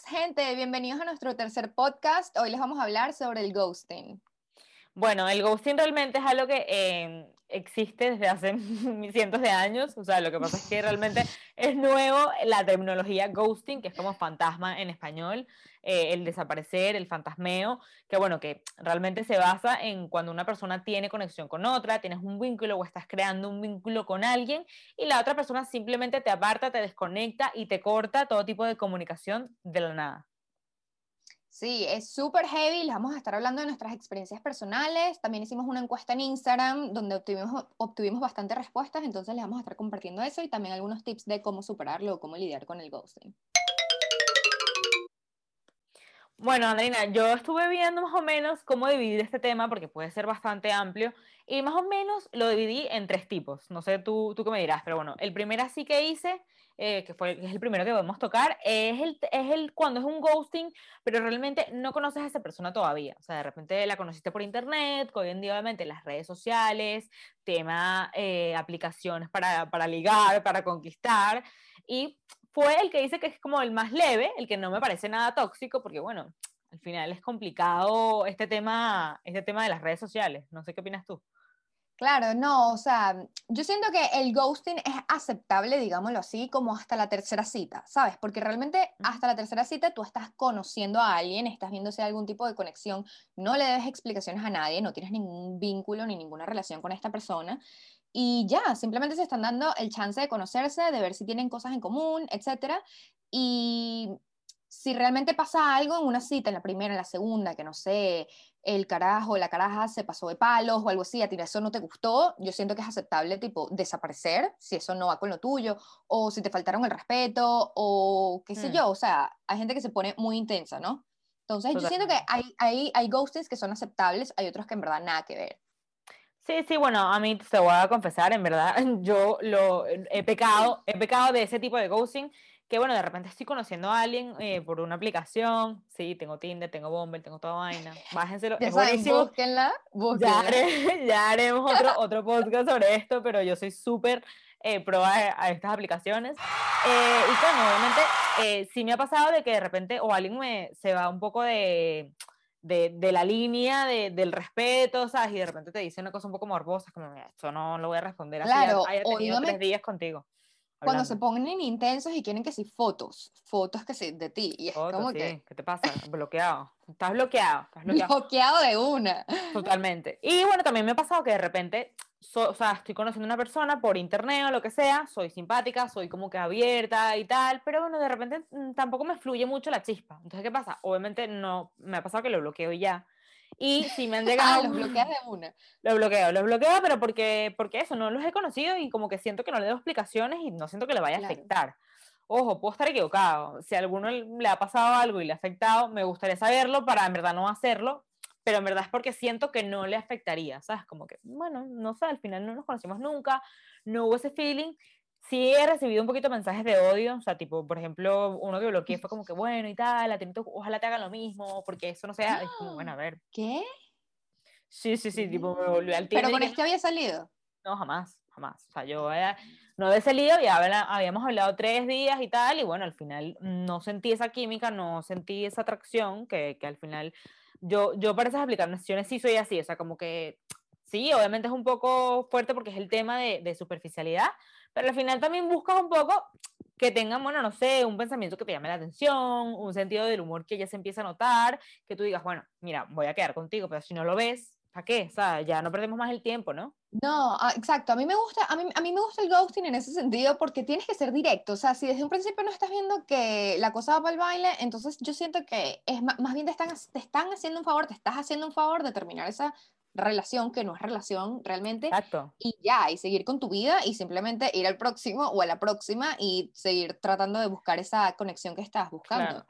gente, bienvenidos a nuestro tercer podcast. Hoy les vamos a hablar sobre el ghosting. Bueno, el ghosting realmente es algo que eh, existe desde hace cientos de años, o sea, lo que pasa es que realmente es nuevo la terminología ghosting, que es como fantasma en español, eh, el desaparecer, el fantasmeo, que bueno, que realmente se basa en cuando una persona tiene conexión con otra, tienes un vínculo o estás creando un vínculo con alguien y la otra persona simplemente te aparta, te desconecta y te corta todo tipo de comunicación de la nada. Sí, es súper heavy, les vamos a estar hablando de nuestras experiencias personales, también hicimos una encuesta en Instagram donde obtuvimos, obtuvimos bastantes respuestas, entonces les vamos a estar compartiendo eso y también algunos tips de cómo superarlo o cómo lidiar con el ghosting. Bueno, Andrina, yo estuve viendo más o menos cómo dividir este tema, porque puede ser bastante amplio, y más o menos lo dividí en tres tipos. No sé tú, tú qué me dirás, pero bueno, el primero así que hice, eh, que fue es el primero que podemos tocar, es el, es el cuando es un ghosting, pero realmente no conoces a esa persona todavía. O sea, de repente la conociste por internet, hoy en día obviamente las redes sociales, tema eh, aplicaciones para, para ligar, para conquistar, y fue el que dice que es como el más leve, el que no me parece nada tóxico, porque bueno, al final es complicado este tema, este tema de las redes sociales. No sé qué opinas tú. Claro, no, o sea, yo siento que el ghosting es aceptable, digámoslo así, como hasta la tercera cita, ¿sabes? Porque realmente hasta la tercera cita tú estás conociendo a alguien, estás viendo si hay algún tipo de conexión, no le debes explicaciones a nadie, no tienes ningún vínculo ni ninguna relación con esta persona y ya, simplemente se están dando el chance de conocerse, de ver si tienen cosas en común, etc. Y si realmente pasa algo en una cita, en la primera, en la segunda, que no sé, el carajo, la caraja se pasó de palos o algo así, a ti eso no te gustó, yo siento que es aceptable, tipo, desaparecer, si eso no va con lo tuyo, o si te faltaron el respeto, o qué sé mm. yo, o sea, hay gente que se pone muy intensa, ¿no? Entonces, yo siento que hay, hay, hay ghostings que son aceptables, hay otros que en verdad nada que ver. Sí, sí, bueno, a mí te voy a confesar, en verdad, yo lo he pecado, he pecado de ese tipo de ghosting, que bueno, de repente estoy conociendo a alguien eh, por una aplicación, sí, tengo Tinder, tengo Bumble, tengo toda vaina, bájenselo, es buenísimo. Búsquenla, búsquenla. Ya, haremos otro, otro podcast sobre esto, pero yo soy súper eh, pro a, estas aplicaciones. Eh, y bueno, obviamente eh, sí me ha pasado de que de repente o alguien me, se va un poco de de, de la línea de, del respeto, ¿sabes? Y de repente te dice una cosa un poco morbosa, como, esto no lo voy a responder así, claro, haya tenido tres días contigo. Cuando se ponen intensos y quieren que sí fotos, fotos que sí de ti. Y es como sí. que... ¿Qué te pasa? Bloqueado. Estás bloqueado. Estás bloqueado. bloqueado de una. Totalmente. Y bueno, también me ha pasado que de repente o sea, estoy conociendo a una persona por internet o lo que sea, soy simpática, soy como que abierta y tal, pero bueno, de repente mm, tampoco me fluye mucho la chispa. Entonces, ¿qué pasa? Obviamente no, me ha pasado que lo bloqueo ya. Y si me han llegado... ah, lo bloqueas de una. Lo bloqueo, lo bloqueo, pero porque, porque eso, no los he conocido y como que siento que no le doy explicaciones y no siento que le vaya a afectar. Ojo, puedo estar equivocado. Si a alguno le ha pasado algo y le ha afectado, me gustaría saberlo para en verdad no hacerlo, pero en verdad es porque siento que no le afectaría, ¿sabes? Como que, bueno, no sé, al final no nos conocimos nunca, no hubo ese feeling. Sí he recibido un poquito mensajes de odio, o sea, tipo, por ejemplo, uno que bloqueé fue como que, bueno, y tal, ojalá te hagan lo mismo, porque eso no sea, es como, bueno, a ver. ¿Qué? Sí, sí, sí, tipo, me volví al ¿Pero con este había salido? No, jamás, jamás. O sea, yo no había salido y habíamos hablado tres días y tal, y bueno, al final no sentí esa química, no sentí esa atracción que, que al final yo, yo para esas aplicaciones sí soy así, o sea, como que sí, obviamente es un poco fuerte porque es el tema de, de superficialidad, pero al final también buscas un poco que tengan, bueno, no sé, un pensamiento que te llame la atención, un sentido del humor que ya se empieza a notar, que tú digas, bueno, mira, voy a quedar contigo, pero si no lo ves, ¿para qué? O sea, ya no perdemos más el tiempo, ¿no? No, ah, exacto. A mí me gusta, a mí, a mí me gusta el ghosting en ese sentido porque tienes que ser directo. O sea, si desde un principio no estás viendo que la cosa va para el baile, entonces yo siento que es más, bien te están, te están haciendo un favor, te estás haciendo un favor de terminar esa relación que no es relación realmente. Exacto. Y ya, y seguir con tu vida y simplemente ir al próximo o a la próxima y seguir tratando de buscar esa conexión que estás buscando.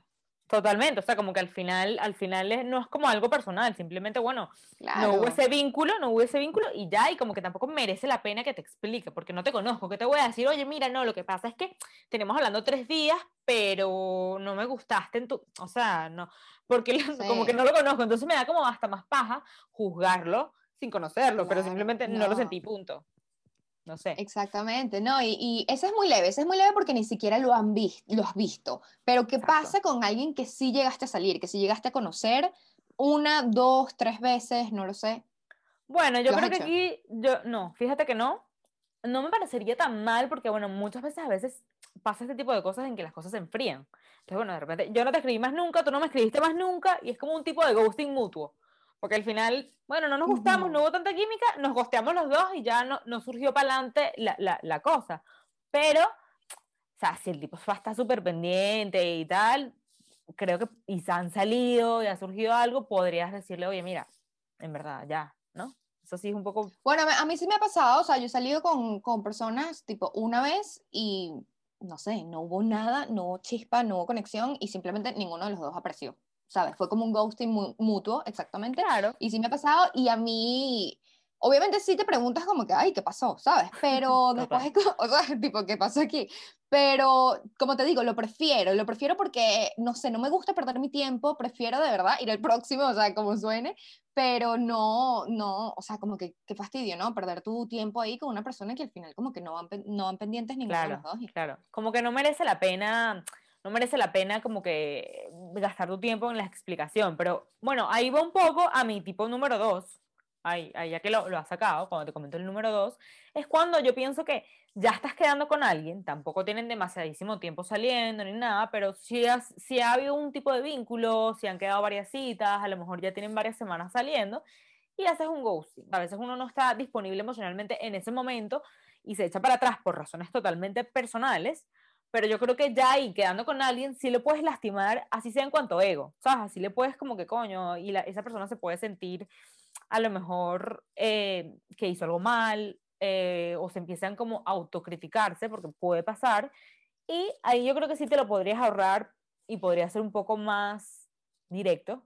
Totalmente, o sea, como que al final, al final no es como algo personal, simplemente, bueno, no hubo ese vínculo, no hubo ese vínculo y ya, y como que tampoco merece la pena que te explique, porque no te conozco, que te voy a decir, oye, mira, no, lo que pasa es que tenemos hablando tres días, pero no me gustaste en tu, o sea, no, porque como que no lo conozco, entonces me da como hasta más paja juzgarlo sin conocerlo, pero simplemente no. lo sentí, punto. No sé. Exactamente, no, y, y ese es muy leve, ese es muy leve porque ni siquiera lo, han lo has visto. Pero ¿qué Exacto. pasa con alguien que sí llegaste a salir, que sí llegaste a conocer una, dos, tres veces, no lo sé? Bueno, yo ¿Lo has creo que hecho? aquí, yo, no, fíjate que no, no me parecería tan mal porque, bueno, muchas veces a veces pasa este tipo de cosas en que las cosas se enfrían. Entonces, bueno, de repente yo no te escribí más nunca, tú no me escribiste más nunca y es como un tipo de ghosting mutuo. Porque al final, bueno, no nos gustamos, no hubo tanta química, nos gosteamos los dos y ya no, no surgió para adelante la, la, la cosa. Pero, o sea, si el tipo está súper pendiente y tal, creo que, y se han salido y ha surgido algo, podrías decirle, oye, mira, en verdad, ya, ¿no? Eso sí es un poco Bueno, a mí sí me ha pasado, o sea, yo he salido con, con personas tipo una vez y no sé, no hubo nada, no hubo chispa, no hubo conexión y simplemente ninguno de los dos apreció, ¿sabes? Fue como un ghosting mu- mutuo, exactamente. Claro. Y sí me ha pasado y a mí, obviamente sí te preguntas como que, ay, ¿qué pasó? ¿Sabes? Pero después, o sea, tipo, ¿qué pasó aquí? Pero, como te digo, lo prefiero, lo prefiero porque, no sé, no me gusta perder mi tiempo, prefiero de verdad ir al próximo, o sea, como suene, pero no, no, o sea, como que, qué fastidio, ¿no? Perder tu tiempo ahí con una persona que al final como que no van, no van pendientes ninguno de Claro, los dos. claro. Como que no merece la pena, no merece la pena como que gastar tu tiempo en la explicación. Pero bueno, ahí va un poco a mi tipo número dos. Ahí, ya que lo, lo has sacado, cuando te comento el número dos, es cuando yo pienso que ya estás quedando con alguien, tampoco tienen demasiadísimo tiempo saliendo ni nada, pero si, has, si ha habido un tipo de vínculo, si han quedado varias citas, a lo mejor ya tienen varias semanas saliendo, y haces un ghosting. A veces uno no está disponible emocionalmente en ese momento y se echa para atrás por razones totalmente personales, pero yo creo que ya ahí quedando con alguien sí lo puedes lastimar, así sea en cuanto ego, ¿sabes? Así le puedes como que coño, y la- esa persona se puede sentir a lo mejor eh, que hizo algo mal, eh, o se empiezan como a autocriticarse, porque puede pasar, y ahí yo creo que sí te lo podrías ahorrar y podría ser un poco más directo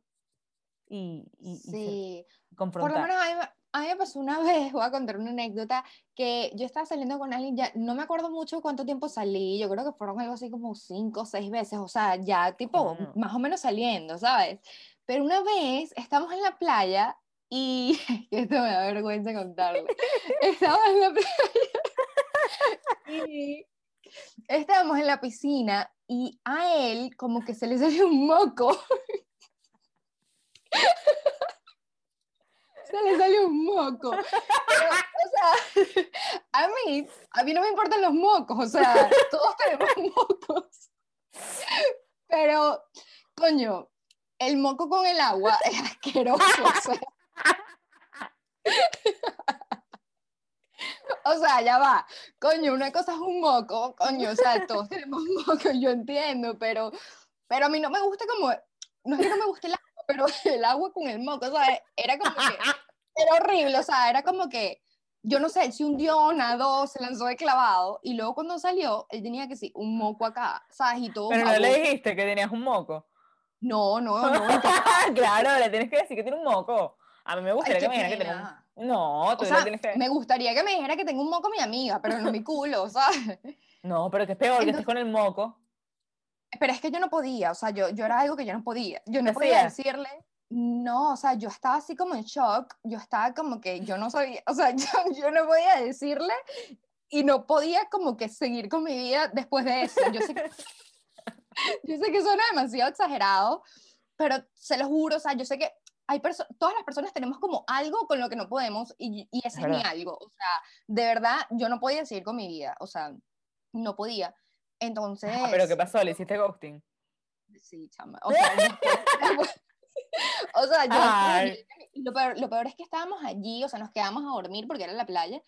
y, y- y ser- Sí, por lo confrontar. menos a mí, a mí me pasó una vez, voy a contar una anécdota, que yo estaba saliendo con alguien, ya no me acuerdo mucho cuánto tiempo salí, yo creo que fueron algo así como cinco o seis veces, o sea, ya tipo más o menos saliendo, ¿sabes? Pero una vez estamos en la playa y, esto me da vergüenza contarlo, estábamos en la playa y estábamos en la piscina y a él como que se le salió un moco. se le salió un moco. Pero, o sea, a mí, a mí no me importan los mocos, o sea, todos tenemos mocos. Pero, coño, el moco con el agua es asqueroso. O sea, O sea, ya va. Coño, una cosa es un moco, coño, o sea, todos tenemos moco, yo entiendo, pero, pero a mí no me gusta como, no es que no me guste el agua, pero el agua con el moco, o sea, era como que, era horrible, o sea, era como que, yo no sé, se hundió, nadó, se lanzó de clavado, y luego cuando salió, él tenía que sí, un moco acá, ¿sabes? Y todo Pero no le dijiste que tenías un moco. No, no, no, claro, le tienes que decir que tiene un moco. A mí me gustaría Ay, que me dijera que un... No, tú O le sea, tienes que... me gustaría que me dijera que tengo un moco mi amiga, pero no mi culo, ¿sabes? No, pero que es peor, que estés con el moco. Pero es que yo no podía, o sea, yo, yo era algo que yo no podía. Yo no ¿Qué podía decirle, no, o sea, yo estaba así como en shock, yo estaba como que yo no sabía, o sea, yo, yo no podía decirle y no podía como que seguir con mi vida después de eso. Yo sé que, yo sé que suena demasiado exagerado, pero se lo juro, o sea, yo sé que hay todas las personas tenemos como algo con lo que no podemos y, y ese es, mi verdad. algo, o sea, de verdad yo no podía seguir con mi vida, o sea, no podía. Entonces... Ah, pero ¿qué pasó? ¿Le hiciste ghosting? Sí, chama. O sea, después- o sea, yo, lo peor, lo peor es que estábamos allí, o sea, nos quedamos a dormir porque era la playa,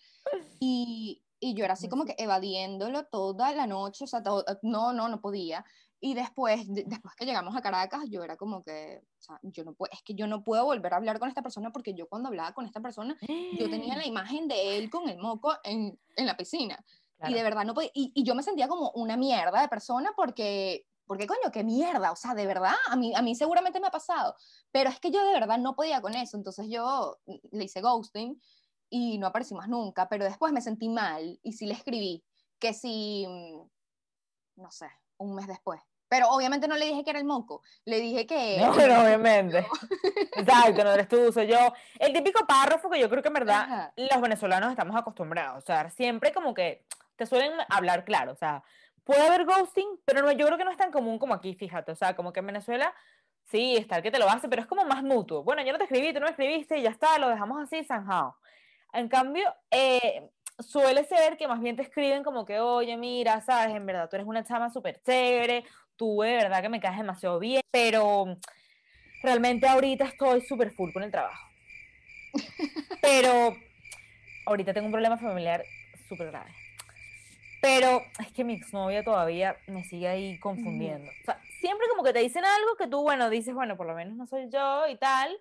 y, y yo era así como que evadiéndolo toda la noche, o sea, todo- no, no, no podía. Y después, de- después que llegamos a Caracas, yo era como que, o sea, yo no puedo, es que yo no puedo volver a hablar con esta persona porque yo cuando hablaba con esta persona, yo tenía la imagen de él con el moco en, en la piscina. Y de Claro. verdad no podía, y, y yo me sentía como una mierda de persona porque, porque coño, qué mierda, o sea, de verdad, a mí, a mí seguramente me ha pasado, pero es que yo de verdad no podía con eso, entonces yo le hice ghosting y no aparecí más nunca, pero después me sentí mal y sí le escribí, que sí, mm, no sé, un mes después, Pero obviamente no le dije que era el moco, le dije que... No, pero obviamente. Exacto, no eres tú, soy yo. El típico párrafo que yo creo que en verdad los venezolanos estamos acostumbrados. O sea, siempre como que te suelen hablar claro. O sea, puede haber ghosting, pero no, yo creo que no es tan común como aquí, fíjate. O sea, como que en Venezuela sí, está el que te lo hace, pero es como más mutuo. Bueno, yo no te escribí, tú no me escribiste y ya está, lo dejamos así, zanjado. En cambio, eh, suele ser que más bien te escriben como que, oye, mira, sabes, en verdad tú eres una chama súper chévere, tú de verdad que me caes demasiado bien, pero realmente ahorita estoy súper full con el trabajo. Pero ahorita tengo un problema familiar súper grave. Pero es que mi exnovia todavía me sigue ahí confundiendo. O sea, siempre como que te dicen algo que tú, bueno, dices, bueno, por lo menos no soy yo y tal,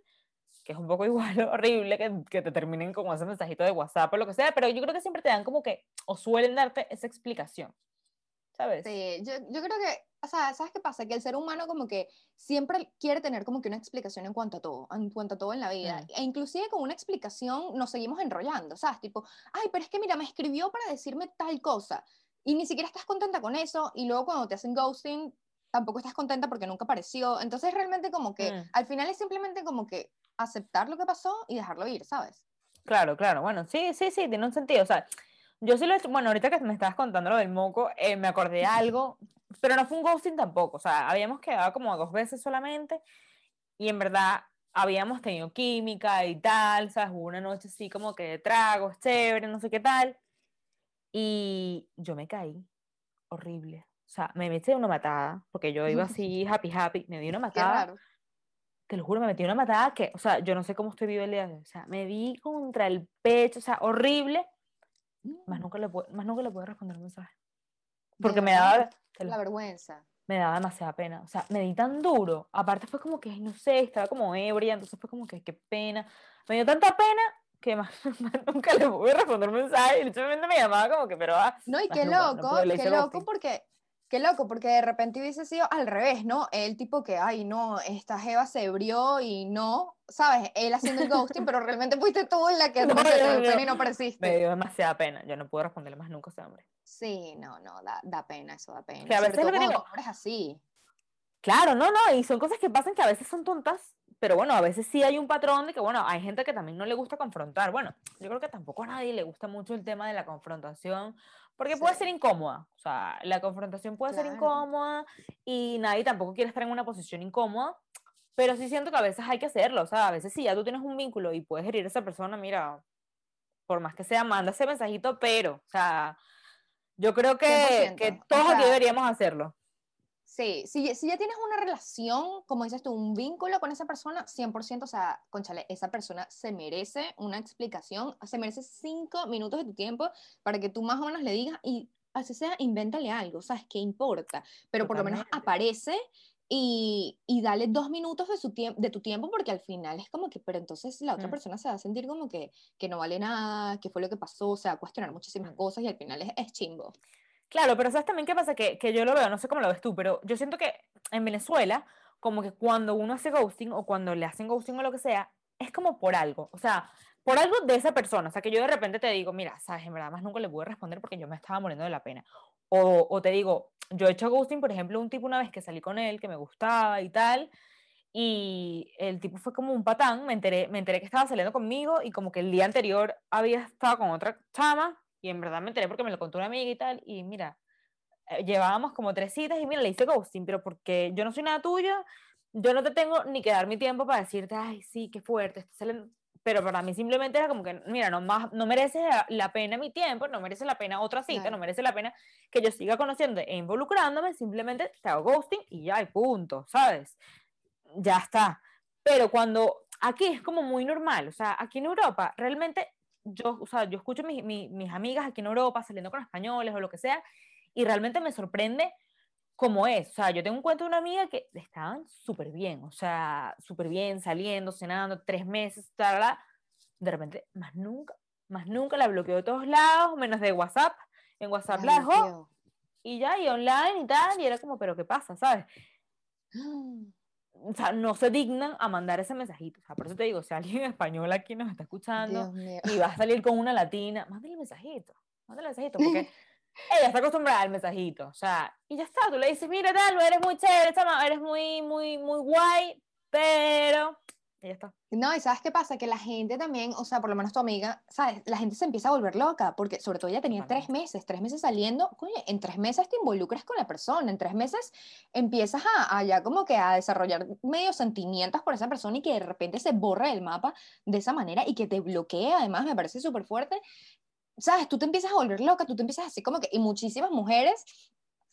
que es un poco igual horrible que, que te terminen con ese mensajito de WhatsApp o lo que sea, pero yo creo que siempre te dan como que, o suelen darte esa explicación. ¿Sabes? Sí, yo, yo creo que, o sea, ¿sabes qué pasa? Que el ser humano como que siempre quiere tener como que una explicación en cuanto a todo, en cuanto a todo en la vida. Mm. E inclusive con una explicación nos seguimos enrollando, ¿sabes? Tipo, ay, pero es que mira, me escribió para decirme tal cosa. Y ni siquiera estás contenta con eso, y luego cuando te hacen ghosting, tampoco estás contenta porque nunca apareció. Entonces realmente como que mm. al final es simplemente como que aceptar lo que pasó y dejarlo ir, ¿sabes? Claro, claro, bueno, sí, sí, sí, tiene un sentido. O sea, yo sí lo he hecho, bueno, ahorita que me estabas contando lo del moco, eh, me acordé de algo, pero no fue un ghosting tampoco, o sea, habíamos quedado como dos veces solamente y en verdad habíamos tenido química y tal, ¿sabes? Hubo una noche así como que de tragos, chévere, no sé qué tal, y yo me caí, horrible. O sea, me metí una matada, porque yo iba así happy, happy, me di una matada. Te lo juro, me metí una matada que, o sea, yo no sé cómo estoy vivo el día de hoy. O sea, me di contra el pecho, o sea, horrible. Más, mm. nunca le, más nunca le puedo responder un mensaje. Porque me daba... La vergüenza. Me daba demasiada pena. O sea, me di tan duro. Aparte fue como que, no sé, estaba como ebria, entonces fue como que, qué pena. Me dio tanta pena que más, nunca le pude responder un mensaje. Y literalmente me llamaba como que, pero... Ah, no, y qué loco, qué loco, porque Qué loco, porque de repente hubiese sido al revés, ¿no? El tipo que, ay, no, esta Jeva se abrió y no, ¿sabes? Él haciendo el ghosting, pero realmente fuiste tú en la que no, no, no, y no apareciste. Me dio demasiada pena, yo no pude responderle más nunca a ese hombre. Sí, no, no, da, da pena, eso da pena. Que a veces lo que digo, así. Claro, no, no, y son cosas que pasan que a veces son tontas, pero bueno, a veces sí hay un patrón de que, bueno, hay gente que también no le gusta confrontar. Bueno, yo creo que tampoco a nadie le gusta mucho el tema de la confrontación, porque puede ser incómoda, o sea, la confrontación puede ser incómoda y nadie tampoco quiere estar en una posición incómoda, pero sí siento que a veces hay que hacerlo, o sea, a veces sí, ya tú tienes un vínculo y puedes herir a esa persona, mira, por más que sea, manda ese mensajito, pero, o sea, yo creo que, que todos aquí deberíamos hacerlo. Sí, si, si, ya tienes una relación, como dices tú, un vínculo con esa persona, 100%, o sea, conchale, esa persona se merece una explicación, se merece cinco minutos de tu tiempo para que tú más o menos le digas y así sea, invéntale algo, ¿sabes? ¿Qué importa? Pero por lo menos aparece y, y dale dos minutos de, su de tu tiempo porque al final es como que, pero entonces la otra mm. persona se va a sentir como que, que no vale nada, que fue lo que pasó, o sea, cuestionar muchísimas mm. cosas y al final es, es chimbo. Claro, pero ¿sabes también qué pasa? Que, que yo lo veo, no sé cómo lo ves tú, pero yo siento que en Venezuela, como que cuando uno hace ghosting o cuando le hacen ghosting o lo que sea, es como por algo, o sea, por algo de esa persona, o sea, que yo de repente te digo, mira, sabes, en verdad más nunca le pude responder porque yo me estaba muriendo de la pena. O, o te digo, yo he hecho ghosting, por ejemplo, un tipo una vez que salí con él, que me gustaba y tal, y el tipo fue como un patán, me enteré, me enteré que estaba saliendo conmigo y como que el día anterior había estado con otra chama y en verdad me enteré porque me lo contó una amiga y tal, y mira, eh, llevábamos como tres citas y mira, le hice ghosting, pero porque yo no soy nada tuya, yo no te tengo ni que dar mi tiempo para decirte, ay, sí, qué fuerte, pero para mí simplemente era como que, mira, no, más, no merece la pena mi tiempo, no merece la pena otra cita, no merece la pena que yo siga conociendo e involucrándome, simplemente te hago ghosting y ya, y punto, ¿sabes? Ya está. Pero cuando aquí es como muy normal, o sea, aquí en Europa realmente yo, o sea, yo escucho mis, mis, amigas aquí en Europa saliendo con españoles o lo que sea, y realmente me sorprende cómo es. O sea, yo tengo un cuento de una amiga que estaban súper bien, o sea, súper bien, saliendo, cenando, tres meses, tal, de repente, más nunca, más nunca la bloqueó de todos lados, menos de WhatsApp. En WhatsApp la dejó, y ya, y online y tal, y era como, pero ¿qué pasa, sabes? o sea, no se dignan a mandar ese mensajito. O sea, por eso te digo, si alguien español aquí nos está escuchando y va a salir con una latina, mándale el mensajito, mándale el mensajito, porque ella está acostumbrada al mensajito, o sea, y ya está, tú le dices, mira, tal, eres muy chévere, eres muy, muy, muy guay, pero y ya está. No, y ¿sabes qué pasa? Que la gente también, o sea, por lo menos tu amiga, ¿sabes? La gente se empieza a volver loca, porque sobre todo ella tenía tres meses, tres meses saliendo, coño, en tres meses te involucras con la persona, en tres meses empiezas a, ya como que a desarrollar medio sentimientos por esa persona y que de repente se borra el mapa de esa manera y que te bloquea, además, me parece súper fuerte. ¿Sabes? Tú te empiezas a volver loca, tú te empiezas así como que, y muchísimas mujeres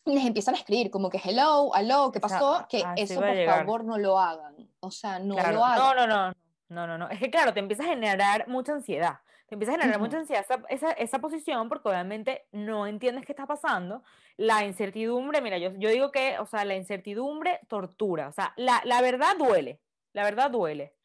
les empiezan a escribir como que hello, hello, ¿qué pasó? que eso por favor no lo hagan. O sea, no lo hagan. No, no, no, no, no, no. Es que claro, te empieza a generar mucha ansiedad. Te empieza a generar mucha ansiedad esa, esa, esa, posición porque obviamente no entiendes qué está pasando. La incertidumbre, mira, yo, yo digo que, o sea, la incertidumbre tortura. O sea, la, la verdad duele. La verdad duele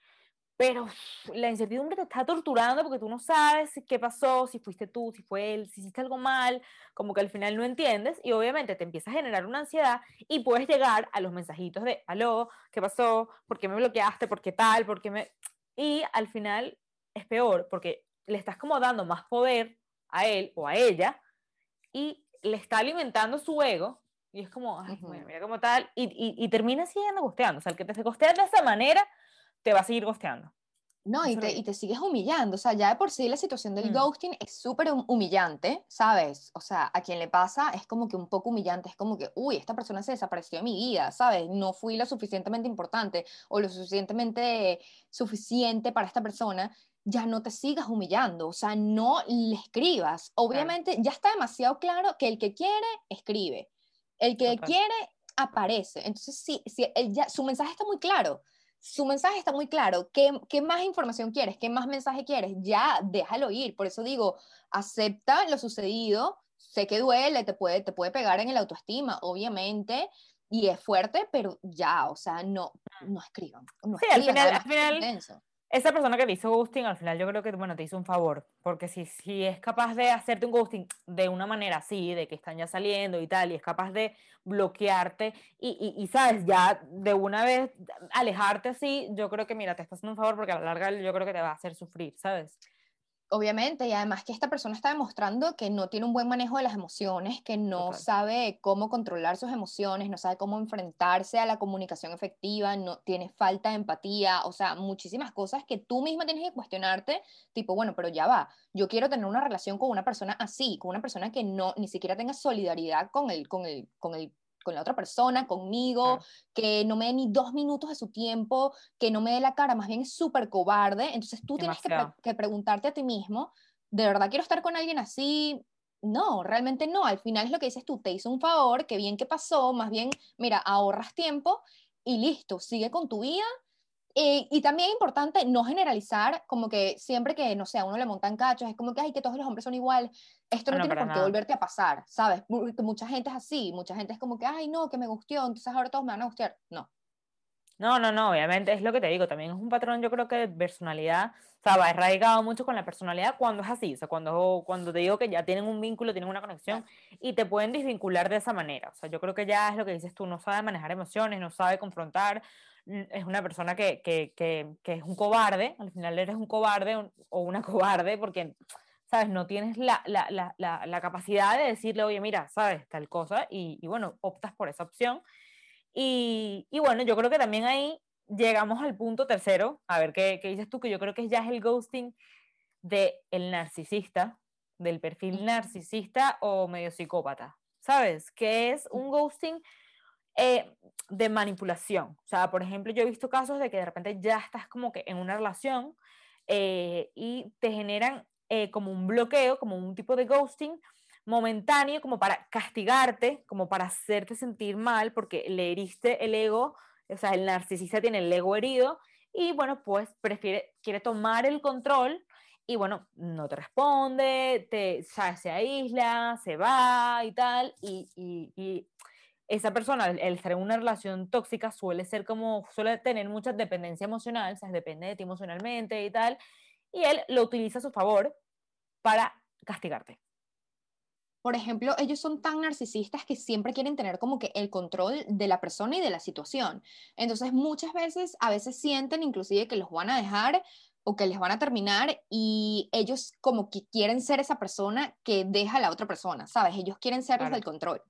pero la incertidumbre te está torturando porque tú no sabes qué pasó, si fuiste tú, si fue él, si hiciste algo mal, como que al final no entiendes y obviamente te empieza a generar una ansiedad y puedes llegar a los mensajitos de, aló, ¿qué pasó? ¿Por qué me bloqueaste? ¿Por qué tal? ¿Por qué me...? Y al final es peor porque le estás como dando más poder a él o a ella y le está alimentando su ego y es como, ay, mira como tal, y, y, y termina siguiendo gusteando, o sea, el que te gustea de esa manera te va a seguir gosteando. No, y te, y te, sigues humillando. O sea, ya de por sí la situación del mm. ghosting es súper humillante, ¿sabes? O sea, a quien le pasa es como que un poco humillante. Es como que, uy, esta persona se desapareció de mi vida, ¿sabes? No fui lo suficientemente importante o lo suficientemente suficiente para esta persona. Ya no te sigas humillando. O sea, no le escribas. Obviamente, ya está demasiado claro que el que quiere, escribe. El que quiere, aparece. Entonces, sí, sí ya, su mensaje está muy claro su mensaje está muy claro. ¿Qué, ¿Qué, más información quieres? ¿Qué más mensaje quieres? Ya, déjalo ir. Por eso digo, acepta lo sucedido. Sé que duele, te puede, te puede pegar en el autoestima, obviamente, y es fuerte, pero ya, o sea, no, no escriban. No sí, al final, al final esa persona que te hizo ghosting, al final yo creo que, bueno, te hizo un favor, porque si, si es capaz de hacerte un ghosting de una manera así, de que están ya saliendo y tal, y es capaz de bloquearte y, y, sabes, ya de una vez alejarte así, yo creo que, mira, te está haciendo un favor porque a la larga yo creo que te va a hacer sufrir, ¿sabes? Obviamente, y además que esta persona está demostrando que no tiene un buen manejo de las emociones, que no sabe cómo controlar sus emociones, no sabe cómo enfrentarse a la comunicación efectiva, no tiene falta de empatía, o sea, muchísimas cosas que tú misma tienes que cuestionarte, tipo, bueno, pero ya va, yo quiero tener una relación con una persona así, con una persona que no ni siquiera tenga solidaridad con el, con el, con el con la otra persona, conmigo, que no me dé ni dos minutos de su tiempo, que no me dé la cara, más bien es súper cobarde. Entonces tú tienes que, preguntarte a ti mismo, ¿de verdad quiero estar con alguien así? No, realmente no. Al final es lo que dices tú, te hizo un favor, qué bien que pasó, más bien, mira, ahorras tiempo y listo, sigue con tu vida eh, y también es importante no generalizar, como que siempre que, no sé, a uno le montan cachos, es como que, ay, que todos los hombres son igual. Esto no, tiene por qué volverte a pasar, ¿sabes? Mucha gente es así, mucha gente es como que, ay, no, que me gustó, entonces ahora todos me van a gustar. No. No, no, no, obviamente es lo que te digo, también es un patrón, yo creo que de personalidad, o sea, va arraigado mucho con la personalidad cuando es así, o sea, cuando, cuando te digo que ya tienen un vínculo, tienen una conexión y te pueden desvincular de esa manera, o sea, yo creo que ya es lo que dices tú, no sabe manejar emociones, no sabe confrontar, es una persona que, que, que, que, es un cobarde, al final eres un cobarde o una cobarde porque, ¿sabes? No tienes la, la, la, la, capacidad de decirle, oye, mira, ¿sabes? Tal cosa, y, y bueno, optas por esa opción. Y, y, bueno, yo creo que también ahí llegamos al punto tercero, a ver qué, qué dices tú, que yo creo que ya es el ghosting del el narcisista, del perfil narcisista o medio psicópata, ¿sabes? Que es un ghosting eh, de manipulación. O sea, por ejemplo, yo he visto casos de que de repente ya estás como que en una relación eh, y te generan eh, como un bloqueo, como un tipo de ghosting momentáneo, como para castigarte, como para hacerte sentir mal, porque le heriste el ego, o sea, el narcisista tiene el ego herido y bueno, pues prefiere, quiere tomar el control y bueno, no te responde, te, se aísla, se va y tal, y, y esa persona, el, estar en una relación tóxica, suele ser como, suele tener mucha dependencia emocional, o sea, depende de ti emocionalmente y tal, y él lo utiliza a su favor para castigarte. Por ejemplo, ellos son tan narcisistas que siempre quieren tener como que el control de la persona y de la situación. Entonces, muchas veces, a veces sienten inclusive que los van a dejar o que les van a terminar y ellos como que quieren ser esa persona que deja a la otra persona, ¿sabes? Ellos quieren ser los del control.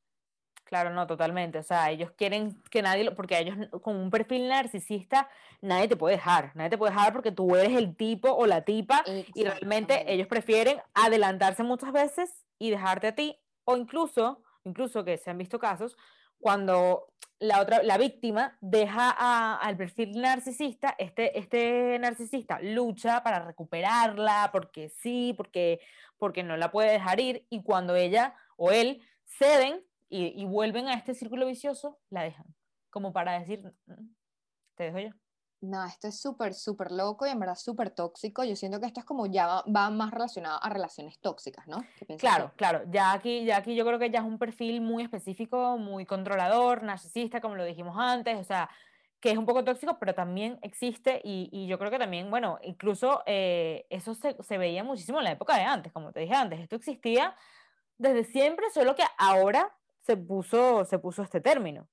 Claro, no, totalmente. O sea, ellos quieren que nadie, lo, porque ellos con un perfil narcisista, nadie te puede dejar. Nadie te puede dejar porque tú eres el tipo o la tipa y realmente ellos prefieren adelantarse muchas veces y dejarte a ti. O incluso, incluso que se han visto casos, cuando la otra, la víctima deja al perfil narcisista, este, este narcisista lucha para recuperarla porque sí, porque, porque no la puede dejar ir y cuando ella o él ceden y, vuelven a este círculo vicioso, la dejan. Como para decir, mm, te dejo yo. No, esto es súper, súper loco y en verdad súper tóxico. Yo siento que esto es como ya va, más relacionado a relaciones tóxicas, ¿no? Claro, claro. Ya aquí, ya aquí yo creo que ya es un perfil muy específico, muy controlador, narcisista, como lo dijimos antes, o sea, que es un poco tóxico, pero también existe y, y yo creo que también, bueno, incluso eh, eso se, se, veía muchísimo en la época de antes, como te dije antes, esto existía desde siempre, solo que ahora se puso, se puso este término.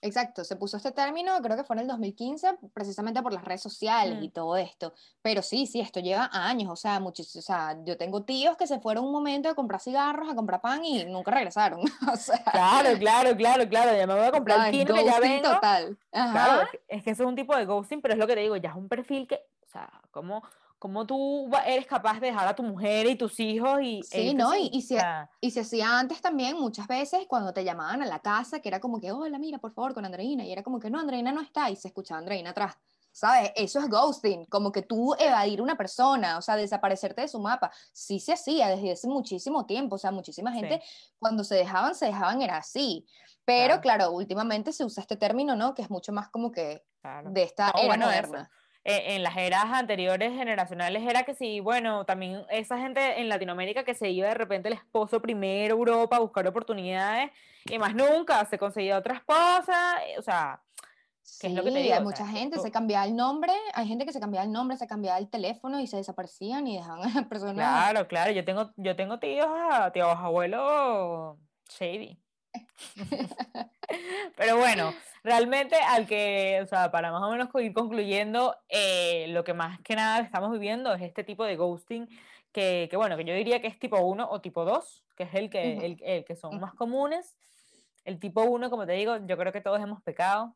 Exacto, se puso este término, creo que fue en el 2015, precisamente por las redes sociales y mm. todo esto. Pero sí, sí, esto lleva años, o sea, muchísimo, o sea, yo tengo tíos que se fueron un momento a comprar cigarros, a comprar pan y nunca regresaron. o sea, claro, claro, claro, claro, ya me voy a comprar el que ya vengo. total. Claro, es que eso es un tipo de ghosting, pero es lo que te digo, ya es un perfil que, o sea, como ¿Cómo tú eres capaz de dejar a tu mujer y tus hijos? Y, sí, ¿no? Y, y, se, y se hacía antes también, muchas veces, cuando te llamaban a la casa, que era como que, hola, mira, por favor, con Andreina. Y era como que, no, Andreina no está. Y se escuchaba Andreina atrás. ¿Sabes? Eso es ghosting, como que tú evadir una persona, o sea, desaparecerte de su mapa. Sí se hacía desde hace muchísimo tiempo, o sea, muchísima gente cuando se dejaban, se dejaban, era así. Pero claro, últimamente se usa este término, ¿no? Que es mucho más como que de esta era moderna. Eh, en las eras anteriores generacionales era que sí, bueno, también esa gente en Latinoamérica que se iba de repente el esposo primero a Europa a buscar oportunidades y más nunca se conseguía otra esposa, eh, o sea, ¿qué es lo que te digo? Hay mucha gente, se cambiaba el nombre, hay gente que se cambiaba el nombre, se cambiaba el teléfono y se desaparecían y dejaban a las personas. Claro, claro, yo tengo, yo tengo tíos, tíos abuelos shady. Pero bueno, realmente al que, o sea, para más o menos ir concluyendo, eh, lo que más que nada estamos viviendo es este tipo de ghosting que, que bueno, que yo diría que es tipo 1 o tipo 2, que es el que, el, el que son más comunes. El tipo 1, como te digo, yo creo que todos hemos pecado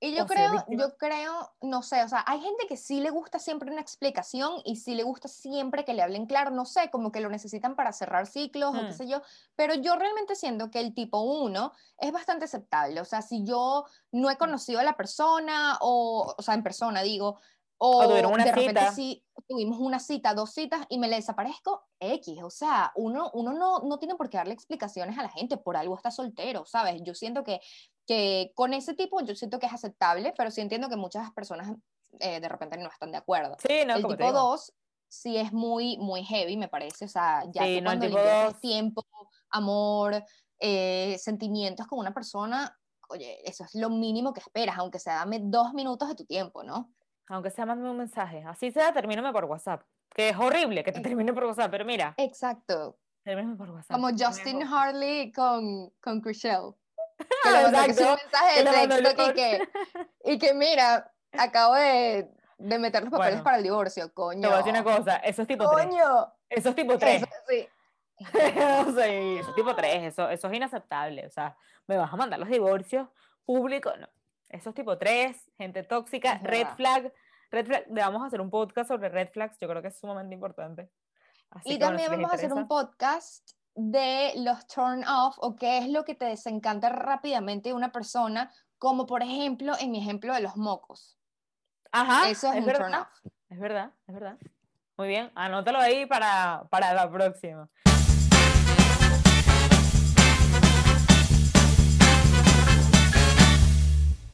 y yo creo, yo creo, no sé, o sea, hay gente que sí le gusta siempre una explicación y sí le gusta siempre que le hablen claro, no sé, como que lo necesitan para cerrar ciclos o qué hmm. sé yo, pero yo realmente siento que el tipo 1 es bastante aceptable, o sea, si yo no he hmm. conocido a la persona o, o sea, en persona digo, o, de repente si tuvimos una cita, dos citas y me le desaparezco, X. O sea, uno, uno no, no tiene por qué darle explicaciones a la gente, por algo está soltero, ¿sabes? Yo siento que, que con ese tipo, yo siento que es aceptable, pero sí entiendo que muchas personas eh, de repente no están de acuerdo. Sí, no, el tipo 2 sí es muy, muy heavy, me parece. O sea, ya que cuando le tiempo, amor, eh, sentimientos con una persona, oye, eso es lo mínimo que esperas, aunque sea dame dos minutos de tu tiempo, ¿no? Aunque sea, mándame un mensaje. Así sea, termíname por WhatsApp. Que es horrible que te termine por WhatsApp, pero mira. Exacto. Termíname por WhatsApp. Como Justin Harley con, con Chriselle. Que le mandó un mensaje de texto y que, y que mira, acabo de, de meter los papeles para el divorcio, coño. Te voy a decir una cosa, eso es tipo coño. Eso es tipo 3. Eso, sí. eso es tipo 3, eso, eso es inaceptable. O sea, me vas a mandar los divorcios públicos. No. Eso es tipo 3, gente tóxica, red flag. Red flag, vamos a hacer un podcast sobre red flags, yo creo que es sumamente importante. y también vamos a hacer un podcast de los turn off o qué es lo que te desencanta rápidamente de una persona, como por ejemplo en mi ejemplo de los mocos. Ajá, eso es, un verdad. turn off. Es verdad, es verdad. Muy bien, anótalo ahí para, para la próxima.